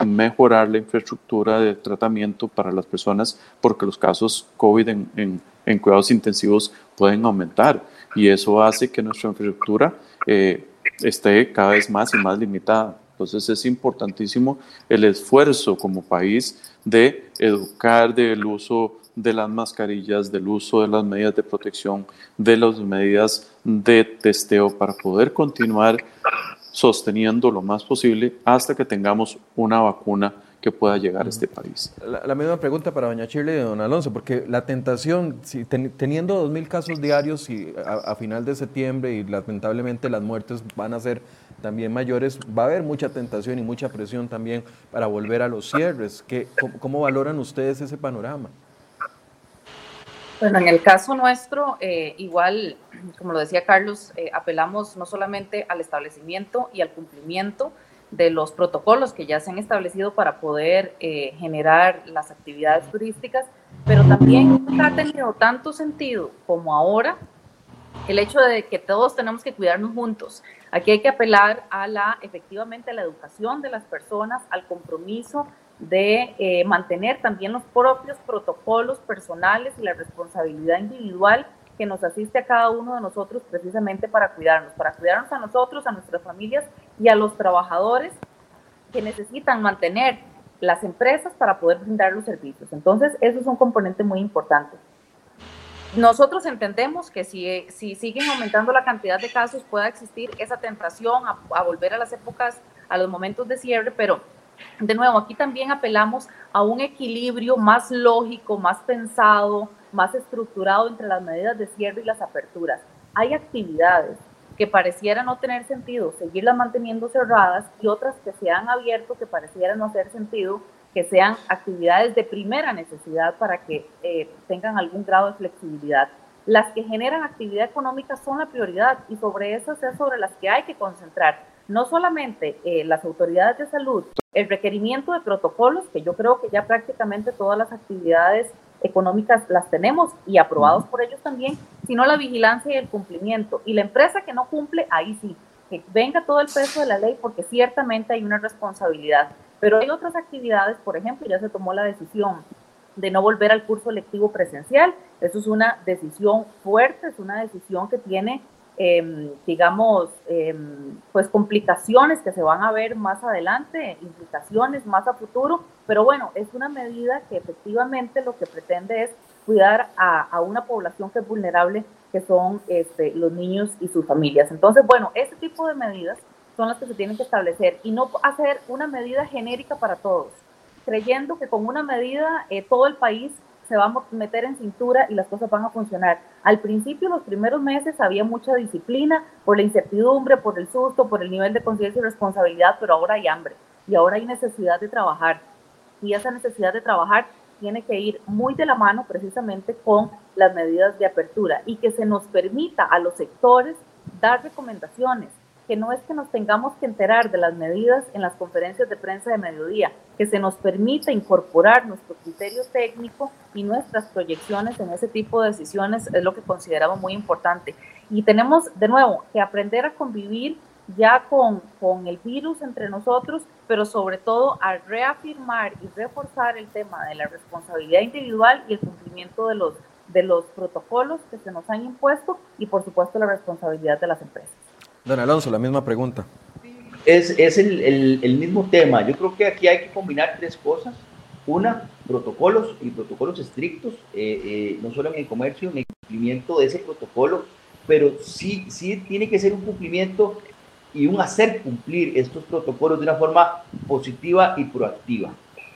mejorar la infraestructura de tratamiento para las personas porque los casos COVID en, en, cuidados intensivos pueden aumentar y eso hace que nuestra infraestructura eh, esté cada vez más y más limitada. Entonces es importantísimo el esfuerzo como país de educar del uso de las mascarillas, del uso de las medidas de protección, de las medidas de testeo para poder continuar sosteniendo lo más posible hasta que tengamos una vacuna que pueda llegar a este país. La, misma pregunta para doña Chile y don Alonso, porque la tentación, si teniendo 2.000 casos diarios y a, final de septiembre y lamentablemente las muertes van a ser también mayores, va a haber mucha tentación y mucha presión también para volver a los cierres. ¿Qué, cómo valoran ustedes ese panorama? Bueno, en el caso nuestro, eh, igual, como lo decía Carlos, eh, apelamos no solamente al establecimiento y al cumplimiento de los protocolos que ya se han establecido para poder eh, generar las actividades turísticas, pero también ha tenido tanto sentido como ahora el hecho de que todos tenemos que cuidarnos juntos. Aquí hay que apelar a la, efectivamente, a la educación de las personas, al compromiso de eh, mantener también los propios protocolos personales y la responsabilidad individual que nos asiste a cada uno de nosotros precisamente para cuidarnos, para cuidarnos a nosotros, a nuestras familias y a los trabajadores que necesitan mantener las empresas para poder brindar los servicios. Entonces, eso es un componente muy importante. Nosotros entendemos que si, si siguen aumentando la cantidad de casos, pueda existir esa tentación a volver a las épocas, a los momentos de cierre, pero de nuevo, aquí también apelamos a un equilibrio más lógico, más pensado, más estructurado entre las medidas de cierre y las aperturas. Hay actividades que pareciera no tener sentido seguirlas manteniendo cerradas y otras que se han abierto que pareciera no hacer sentido que sean actividades de primera necesidad para que eh, tengan algún grado de flexibilidad. Las que generan actividad económica son la prioridad y sobre esas es sobre las que hay que concentrar no solamente eh, las autoridades de salud, el requerimiento de protocolos, que yo creo que ya prácticamente todas las actividades económicas las tenemos y aprobados por ellos también, sino la vigilancia y el cumplimiento. Y la empresa que no cumple, ahí sí, que venga todo el peso de la ley porque ciertamente hay una responsabilidad. Pero hay otras actividades, por ejemplo, ya se tomó la decisión de no volver al curso lectivo presencial. Eso es una decisión fuerte, es una decisión que tiene Em, digamos, em, pues complicaciones que se van a ver más adelante, implicaciones más a futuro, pero bueno, es una medida que efectivamente lo que pretende es cuidar a, una población que es vulnerable, que son este, los niños y sus familias. Entonces, bueno, ese tipo de medidas son las que se tienen que establecer y no hacer una medida genérica para todos, creyendo que con una medida eh, todo el país se va a meter en cintura y las cosas van a funcionar. Al principio, los primeros meses, había mucha disciplina por la incertidumbre, por el susto, por el nivel de conciencia y responsabilidad, pero ahora hay hambre y ahora hay necesidad de trabajar. Y esa necesidad de trabajar tiene que ir muy de la mano precisamente con las medidas de apertura y que se nos permita a los sectores dar recomendaciones, que no es que nos tengamos que enterar de las medidas en las conferencias de prensa de mediodía, que se nos permita incorporar nuestro criterio técnico y nuestras proyecciones en ese tipo de decisiones es lo que consideramos muy importante. Y tenemos, de nuevo, que aprender a convivir ya con, con el virus entre nosotros, pero sobre todo a reafirmar y reforzar el tema de la responsabilidad individual y el cumplimiento de los, de los protocolos que se nos han impuesto y por supuesto la responsabilidad de las empresas. Don Alonso, la misma pregunta. Es, es el, el, mismo tema. Yo creo que aquí hay que combinar tres cosas. Una, protocolos y protocolos estrictos, eh, eh, no solo en el comercio, en el cumplimiento de ese protocolo, pero sí, sí tiene que ser un cumplimiento y un hacer cumplir estos protocolos de una forma positiva y proactiva.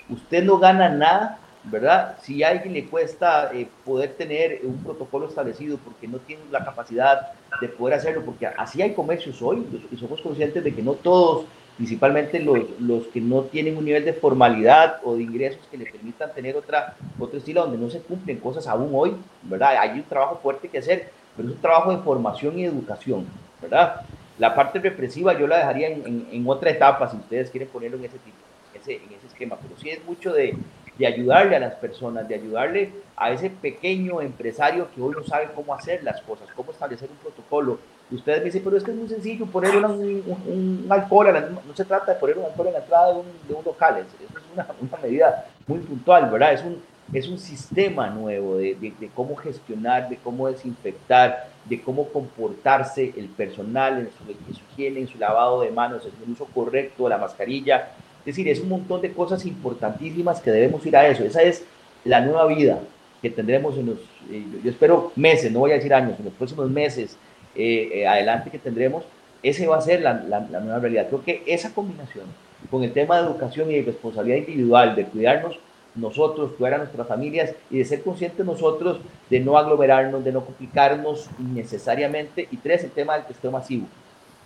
Usted no gana nada ¿verdad? Si a alguien le cuesta eh, poder tener un protocolo establecido porque no tiene la capacidad de poder hacerlo, porque así hay comercios hoy y somos conscientes de que no todos, principalmente los, los que no tienen un nivel de formalidad o de ingresos que le permitan tener otra, otro estilo donde no se cumplen cosas aún hoy, ¿verdad? Hay un trabajo fuerte que hacer, pero es un trabajo de formación y educación, ¿verdad? La parte represiva yo la dejaría en, en, otra etapa si ustedes quieren ponerlo en ese tipo, en ese esquema, pero sí es mucho de, de ayudarle a las personas, de ayudarle a ese pequeño empresario que hoy no sabe cómo hacer las cosas, cómo establecer un protocolo. Ustedes me dicen, pero es que es muy sencillo poner un, alcohol, no se trata de poner un alcohol en la entrada de un, local, eso es una, medida muy puntual, ¿verdad? Es un, es un sistema nuevo de, de, de, cómo gestionar, de cómo desinfectar, de cómo comportarse el personal en su, en su higiene, en su lavado de manos, en el uso correcto de la mascarilla, es decir, es un montón de cosas importantísimas que debemos ir a eso. Esa es la nueva vida que tendremos en los, eh, yo espero meses, no voy a decir años, en los próximos meses eh, eh, adelante que tendremos, ese va a ser la, la, nueva realidad. Creo que esa combinación con el tema de educación y de responsabilidad individual, de cuidarnos nosotros, cuidar a nuestras familias y de ser conscientes nosotros de no aglomerarnos, de no complicarnos innecesariamente. Y tres, el tema del testeo masivo.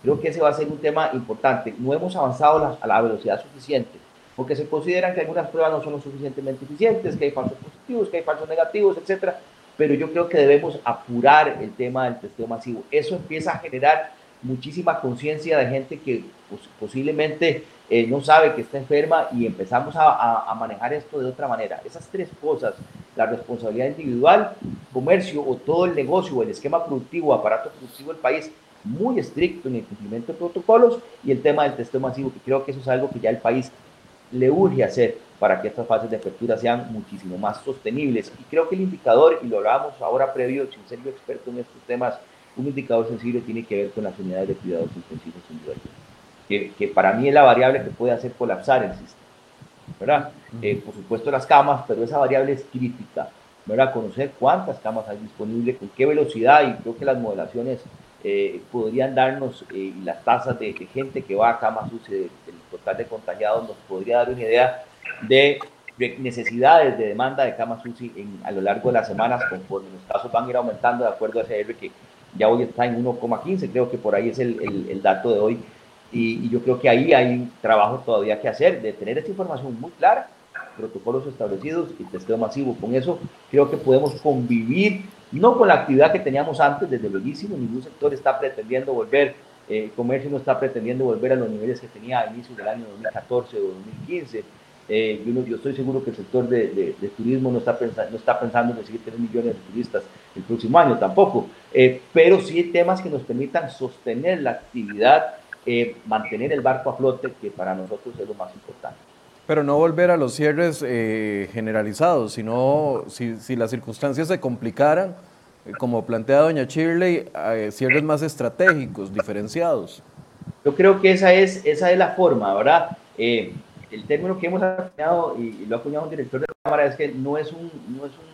Creo que ese va a ser un tema importante. No hemos avanzado a la velocidad suficiente, porque se consideran que algunas pruebas no son lo suficientemente eficientes, que hay falsos positivos, que hay falsos negativos, etcétera. Pero yo creo que debemos apurar el tema del testeo masivo. Eso empieza a generar muchísima conciencia de gente que posiblemente eh, no sabe que está enferma y empezamos a, a, manejar esto de otra manera. Esas tres cosas, la responsabilidad individual, comercio o todo el negocio el esquema productivo, aparato productivo del país, muy estricto en el cumplimiento de protocolos y el tema del testeo masivo, que creo que eso es algo que ya el país le urge hacer para que estas fases de apertura sean muchísimo más sostenibles. Y creo que el indicador, y lo hablábamos ahora previo, sin ser yo experto en estos temas, un indicador sensible tiene que ver con las unidades de cuidados intensivos que, que para mí es la variable que puede hacer colapsar el sistema. ¿verdad? Eh, por supuesto las camas, pero esa variable es crítica, ¿verdad? Conocer cuántas camas hay disponibles, con qué velocidad, y creo que las modelaciones eh, podrían darnos eh, las tasas de, gente que va a camas UCI, el total de contagiados, nos podría dar una idea de, necesidades de demanda de camas UCI a lo largo de las semanas, conforme los casos van a ir aumentando de acuerdo a ese R que ya hoy está en 1,15, creo que por ahí es el, el, el dato de hoy. Y, y, yo creo que ahí hay un trabajo todavía que hacer, de tener esta información muy clara, protocolos establecidos y testeo masivo. Con eso creo que podemos convivir no con la actividad que teníamos antes, desde luego, ningún sector está pretendiendo volver, el eh, comercio no está pretendiendo volver a los niveles que tenía a inicios del año 2014 o 2015. Eh, yo, yo, estoy seguro que el sector de, turismo no está, pensando, no está pensando en recibir 3 millones de turistas el próximo año tampoco, eh, pero sí hay temas que nos permitan sostener la actividad, mantener el barco a flote, que para nosotros es lo más importante. Pero no volver a los cierres eh, generalizados, sino si, si, las circunstancias se complicaran, eh, como plantea doña Shirley, eh, cierres más estratégicos, diferenciados. Yo creo que esa es, esa es la forma, ¿verdad? el término que hemos acuñado, y, lo ha acuñado un director de la Cámara, es que no es un, no es un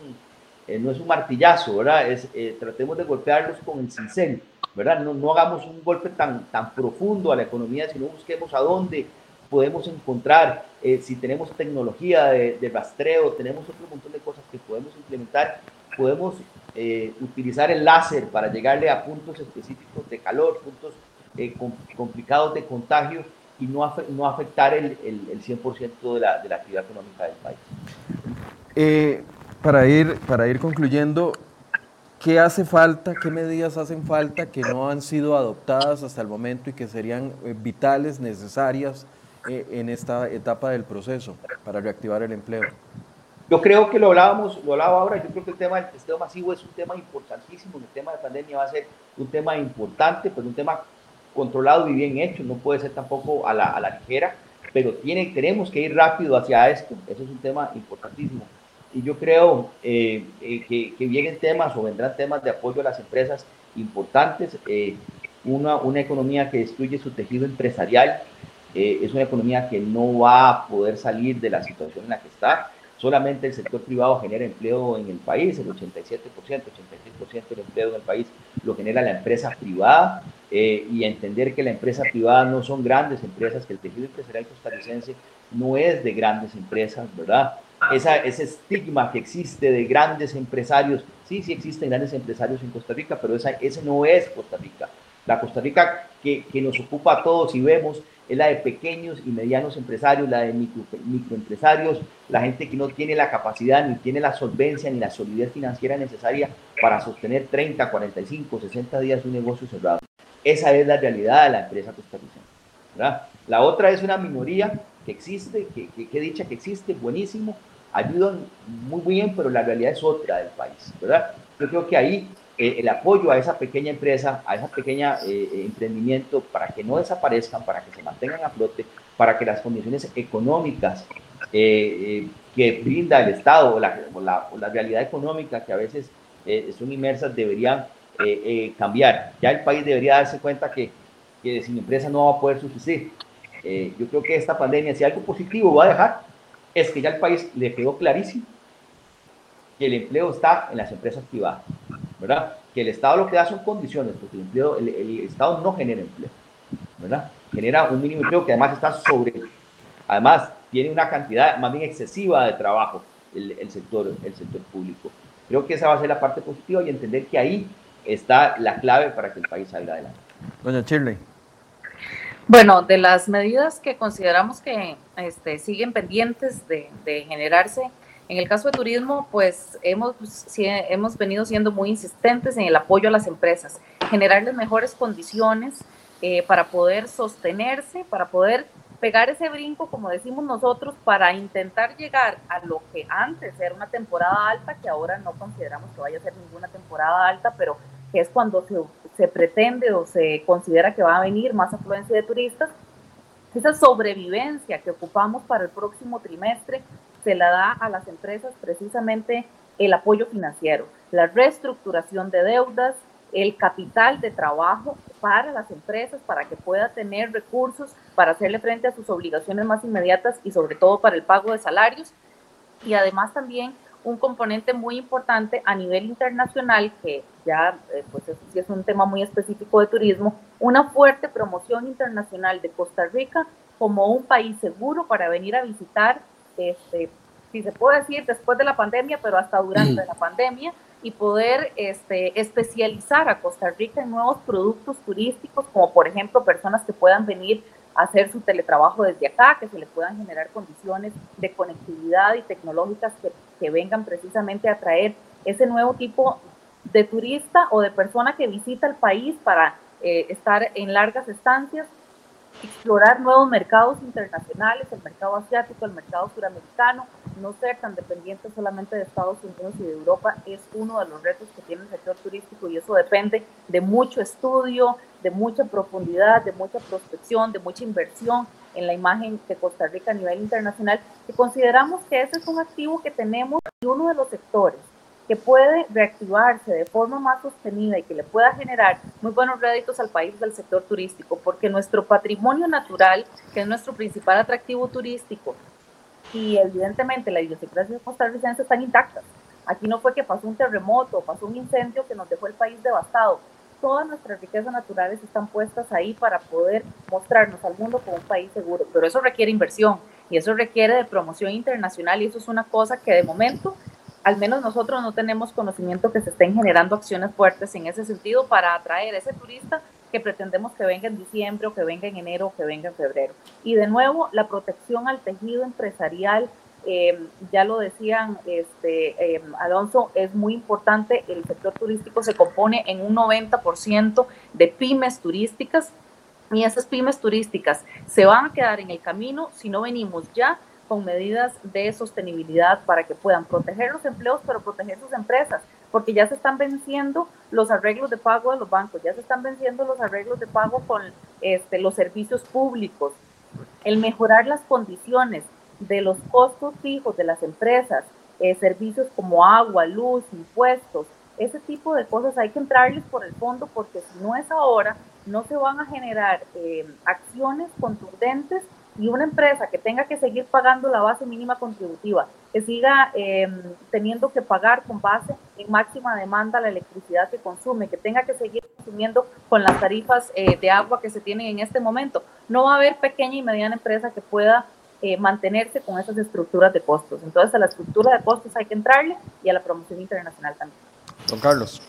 no es un martillazo, ¿verdad? Es, tratemos de golpearlos con el cincel, ¿verdad? No, no hagamos un golpe tan, tan profundo a la economía, sino busquemos a dónde podemos encontrar, si tenemos tecnología de, de, rastreo, tenemos otro montón de cosas que podemos implementar, podemos utilizar el láser para llegarle a puntos específicos de calor, puntos complicados de contagio y no, no afectar el, el, el 100% de la, de la, actividad económica del país. Eh, para, ir, para ir concluyendo, ¿qué hace falta, qué medidas hacen falta que no han sido adoptadas hasta el momento y que serían eh, vitales, necesarias eh, en esta etapa del proceso para reactivar el empleo? Yo creo que lo hablábamos, lo hablaba ahora, yo creo que el tema del testeo masivo es un tema importantísimo, el tema de pandemia va a ser un tema importante, pues un tema controlado y bien hecho, no puede ser tampoco a la, a la ligera, pero tiene, tenemos que ir rápido hacia esto, eso es un tema importantísimo. Y yo creo eh, eh, que, que, vienen temas o vendrán temas de apoyo a las empresas importantes, eh, una, una economía que destruye su tejido empresarial, es una economía que no va a poder salir de la situación en la que está, solamente el sector privado genera empleo en el país, el 87%, 86% del empleo en el país lo genera la empresa privada eh, y entender que la empresa privada no son grandes empresas, que el tejido empresarial costarricense no es de grandes empresas, ¿verdad? Esa, ese estigma que existe de grandes empresarios, sí, sí existen grandes empresarios en Costa Rica, pero esa, ese no es Costa Rica. La Costa Rica que, que nos ocupa a todos y vemos es la de pequeños y medianos empresarios, la de micro, microempresarios, la gente que no tiene la capacidad, ni tiene la solvencia, ni la solidez financiera necesaria para sostener 30, 45, 60 días un negocio cerrado. Esa es la realidad de la empresa costarricense. ¿verdad? La otra es una minoría que existe, que, que, que que existe, buenísimo, ayudan muy bien, pero la realidad es otra del país. ¿verdad? Yo creo que ahí eh, el apoyo a esa pequeña empresa, a esa pequeña eh, eh, emprendimiento para que no desaparezcan, para que se mantengan a flote, para que las condiciones económicas que brinda el Estado o la, realidad económica que a veces son inmersas deberían cambiar. Ya el país debería darse cuenta que, que sin empresa no va a poder subsistir. yo creo que esta pandemia, si algo positivo va a dejar, es que ya el país le quedó clarísimo que el empleo está en las empresas privadas. ¿Verdad? Que el Estado lo que da son condiciones, porque el, empleo, el, Estado no genera empleo, ¿verdad? Genera un mínimo empleo que además está sobre, además tiene una cantidad más bien excesiva de trabajo el, el, sector, el sector público. Creo que esa va a ser la parte positiva y entender que ahí está la clave para que el país salga adelante. Doña Shirley. Bueno, de las medidas que consideramos que este, siguen pendientes de, de generarse, en el caso de turismo, pues hemos, hemos venido siendo muy insistentes en el apoyo a las empresas, generarles mejores condiciones eh, para poder sostenerse, para poder pegar ese brinco, como decimos nosotros, para intentar llegar a lo que antes era una temporada alta, que ahora no consideramos que vaya a ser ninguna temporada alta, pero que es cuando se, se pretende o se considera que va a venir más afluencia de turistas. Esa sobrevivencia que ocupamos para el próximo trimestre se la da a las empresas precisamente el apoyo financiero, la reestructuración de deudas, el capital de trabajo para las empresas, para que pueda tener recursos para hacerle frente a sus obligaciones más inmediatas y sobre todo para el pago de salarios. Y además también un componente muy importante a nivel internacional, que ya eh, pues eso es un tema muy específico de turismo, una fuerte promoción internacional de Costa Rica como un país seguro para venir a visitar este, si se puede decir después de la pandemia, pero hasta durante la pandemia, y poder este, especializar a Costa Rica en nuevos productos turísticos, como por ejemplo personas que puedan venir a hacer su teletrabajo desde acá, que se les puedan generar condiciones de conectividad y tecnológicas que, que vengan precisamente a traer ese nuevo tipo de turista o de persona que visita el país para eh, estar en largas estancias explorar nuevos mercados internacionales, el mercado asiático, el mercado suramericano, no ser tan dependiente solamente de Estados Unidos y de Europa es uno de los retos que tiene el sector turístico y eso depende de mucho estudio, de mucha profundidad, de mucha prospección, de mucha inversión en la imagen de Costa Rica a nivel internacional, y consideramos que ese es un activo que tenemos y uno de los sectores que puede reactivarse de forma más sostenida y que le pueda generar muy buenos réditos al país del sector turístico, porque nuestro patrimonio natural, que es nuestro principal atractivo turístico, y evidentemente la idiosincrasia costarricense están intactas. Aquí no fue que pasó un terremoto, pasó un incendio que nos dejó el país devastado. Todas nuestras riquezas naturales están puestas ahí para poder mostrarnos al mundo como un país seguro, pero eso requiere inversión y eso requiere de promoción internacional y eso es una cosa que de momento al menos nosotros no tenemos conocimiento que se estén generando acciones fuertes en ese sentido para atraer a ese turista que pretendemos que venga en diciembre o que venga en enero o que venga en febrero. Y de nuevo, la protección al tejido empresarial, eh, ya lo decían este, eh, Alonso, es muy importante. El sector turístico se compone en un 90% de pymes turísticas y esas pymes turísticas se van a quedar en el camino si no venimos ya con medidas de sostenibilidad para que puedan proteger los empleos, pero proteger sus empresas, porque ya se están venciendo los arreglos de pago de los bancos, ya se están venciendo los arreglos de pago con este, los servicios públicos. El mejorar las condiciones de los costos fijos de las empresas, eh, servicios como agua, luz, impuestos, ese tipo de cosas hay que entrarles por el fondo porque si no es ahora, no se van a generar eh, acciones contundentes y una empresa que tenga que seguir pagando la base mínima contributiva, que siga em, teniendo que pagar con base en máxima demanda la electricidad que consume, que tenga que seguir consumiendo con las tarifas eh, de agua que se tienen en este momento, no va a haber pequeña y mediana empresa que pueda eh, mantenerse con esas estructuras de costos. Entonces a la estructura de costos hay que entrarle y a la promoción internacional también. Don Carlos.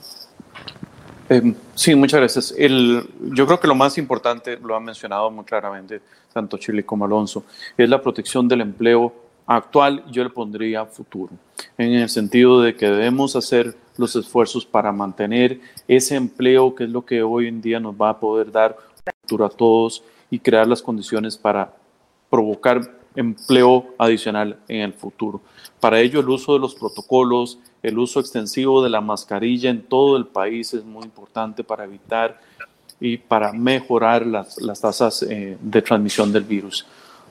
Em, sí, muchas gracias. Yo creo que lo más importante, lo han mencionado muy claramente tanto Chile como Alonso, es la protección del empleo actual, yo le pondría futuro, en el sentido de que debemos hacer los esfuerzos para mantener ese empleo que es lo que hoy en día nos va a poder dar futuro a todos y crear las condiciones para provocar empleo adicional en el futuro. Para ello, el uso de los protocolos, el uso extensivo de la mascarilla en todo el país es muy importante para evitar y para mejorar las, tasas eh, de transmisión del virus.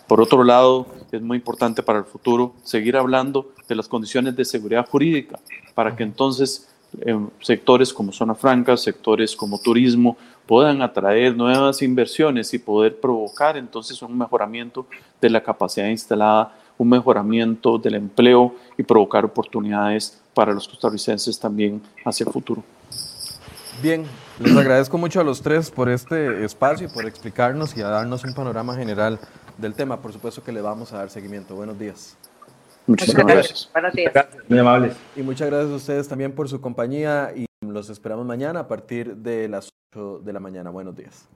Por otro lado, es muy importante para el futuro seguir hablando de las condiciones de seguridad jurídica para que entonces eh, sectores como zona franca, sectores como turismo, puedan atraer nuevas inversiones y poder provocar entonces un mejoramiento de la capacidad instalada, un mejoramiento del empleo y provocar oportunidades para los costarricenses también hacia el futuro. Bien, les agradezco mucho a los tres por este espacio y por explicarnos y a darnos un panorama general del tema. Por supuesto que le vamos a dar seguimiento. Buenos días. Muchísimas gracias. Buenos días. Muy amables. Y muchas gracias a ustedes también por su compañía y los esperamos mañana a partir de las 8 de la mañana. Buenos días.